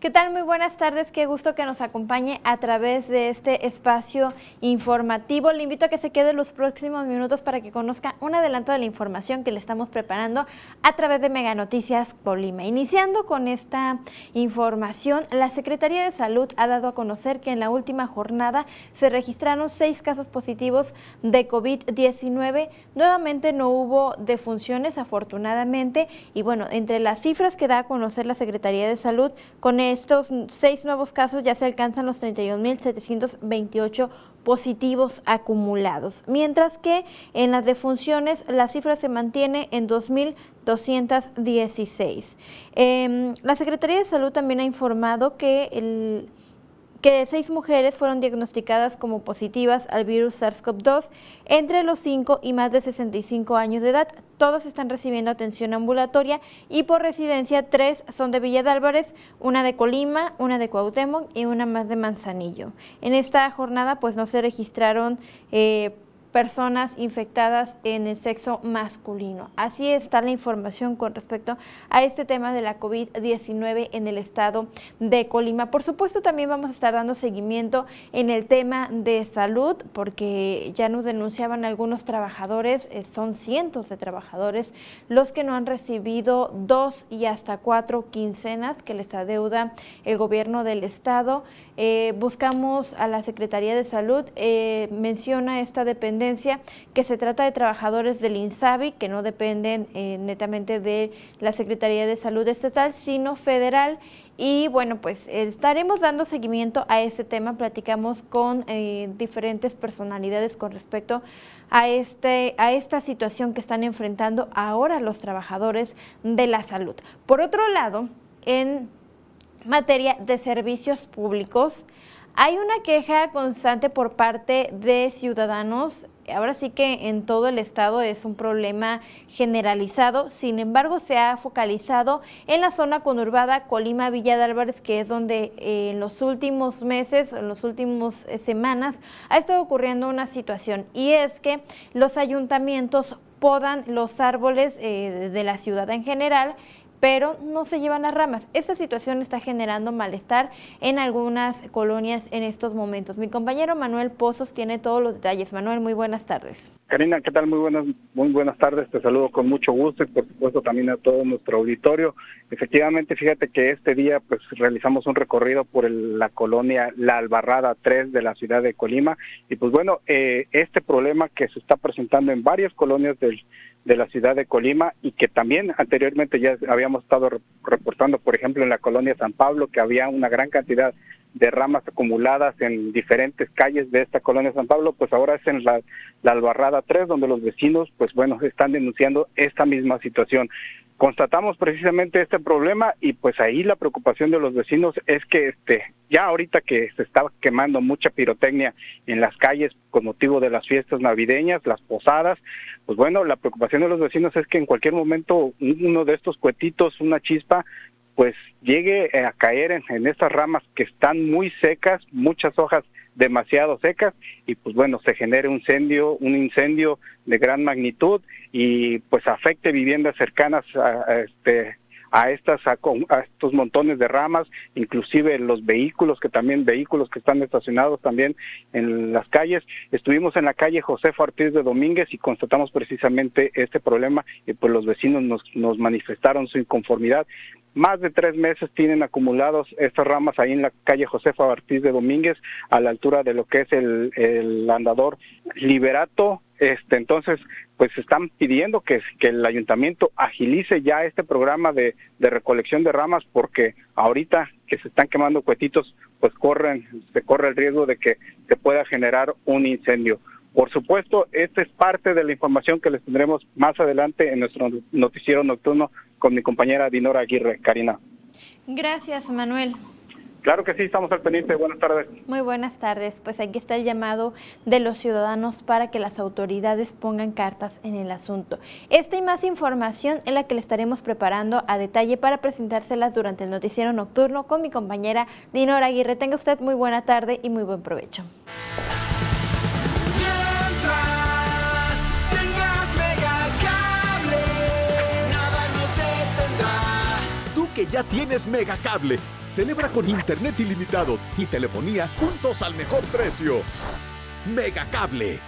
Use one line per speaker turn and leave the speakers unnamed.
¿Qué tal? Muy buenas tardes. Qué gusto que nos acompañe a través de este espacio informativo. Le invito a que se quede los próximos minutos para que conozca un adelanto de la información que le estamos preparando a través de Mega Noticias Colima. Iniciando con esta información, la Secretaría de Salud ha dado a conocer que en la última jornada se registraron seis casos positivos de COVID-19. Nuevamente no hubo defunciones, afortunadamente. Y bueno, entre las cifras que da a conocer la Secretaría de Salud, con estos seis nuevos casos ya se alcanzan los 31.728 positivos acumulados, mientras que en las defunciones la cifra se mantiene en 2.216. Em, la Secretaría de Salud también ha informado que el que seis mujeres fueron diagnosticadas como positivas al virus SARS-CoV-2 entre los 5 y más de 65 años de edad. Todos están recibiendo atención ambulatoria y por residencia tres son de Villa de Álvarez, una de Colima, una de Cuauhtémoc y una más de Manzanillo. En esta jornada pues no se registraron eh, personas infectadas en el sexo masculino. Así está la información con respecto a este tema de la COVID-19 en el estado de Colima. Por supuesto, también vamos a estar dando seguimiento en el tema de salud, porque ya nos denunciaban algunos trabajadores, eh, son cientos de trabajadores, los que no han recibido dos y hasta cuatro quincenas que les adeuda el gobierno del estado. Eh, buscamos a la Secretaría de Salud, eh, menciona esta dependencia que se trata de trabajadores del INSABI, que no dependen eh, netamente de la Secretaría de Salud estatal, sino federal. Y bueno, pues estaremos dando seguimiento a este tema, platicamos con diferentes personalidades con respecto a, este, a esta situación que están enfrentando ahora los trabajadores de la salud. Por otro lado, en materia de servicios públicos, hay una queja constante por parte de ciudadanos. Ahora sí que en todo el estado es un problema generalizado, sin embargo se ha focalizado en la zona conurbada Colima Villa de Álvarez, que es donde eh, en los últimos meses, en las últimas eh, semanas, ha estado ocurriendo una situación y es que los ayuntamientos podan los árboles eh, de la ciudad en general pero no se llevan las ramas. Esta situación está generando malestar en algunas colonias en estos momentos. Mi compañero Manuel Pozos tiene todos los detalles. Manuel, muy buenas tardes.
Karina, ¿qué tal? Muy buenas, muy buenas tardes. Te saludo con mucho gusto y por supuesto también a todo nuestro auditorio. Efectivamente, fíjate que este día pues realizamos un recorrido por la colonia La Albarrada 3 de la ciudad de Colima y pues bueno, eh, este problema que se está presentando en varias colonias del de la ciudad de Colima y que también anteriormente ya habíamos estado reportando, por ejemplo, en la colonia San Pablo, que había una gran cantidad de ramas acumuladas en diferentes calles de esta colonia San Pablo, pues ahora es en la, Albarrada 3, donde los vecinos, pues bueno, están denunciando esta misma situación constatamos precisamente este problema y pues ahí la preocupación de los vecinos es que este ya ahorita que se está quemando mucha pirotecnia en las calles con motivo de las fiestas navideñas, las posadas, pues bueno, la preocupación de los vecinos es que en cualquier momento uno de estos cuetitos, una chispa, pues llegue a caer en, en estas ramas que están muy secas, muchas hojas demasiado secas y pues bueno, se genere un incendio, un incendio de gran magnitud y pues afecte viviendas cercanas a, este a estas a, estos montones de ramas, inclusive los vehículos que también vehículos que están estacionados también en las calles. Estuvimos en la calle José Ortiz de Domínguez y constatamos precisamente este problema y pues los vecinos nos, nos manifestaron su inconformidad más de tres meses tienen acumulados estas ramas ahí en la calle Josefa Ortiz de Domínguez, a la altura de lo que es el, andador Liberato. Este, entonces, pues están pidiendo que, el ayuntamiento agilice ya este programa de, de, recolección de ramas porque ahorita que se están quemando cuetitos, pues corren, se corre el riesgo de que se pueda generar un incendio. Por supuesto, esta es parte de la información que les tendremos más adelante en nuestro noticiero nocturno con mi compañera Dinora Aguirre. Karina.
Gracias, Manuel.
Claro que sí, estamos al pendiente. Buenas tardes.
Muy buenas tardes. Pues aquí está el llamado de los ciudadanos para que las autoridades pongan cartas en el asunto. Esta y más información es la que le estaremos preparando a detalle para presentárselas durante el noticiero nocturno con mi compañera Dinora Aguirre. Tenga usted muy buena tarde y muy buen provecho.
Ya tienes Megacable. Celebra con internet ilimitado y telefonía juntos al mejor precio. Megacable.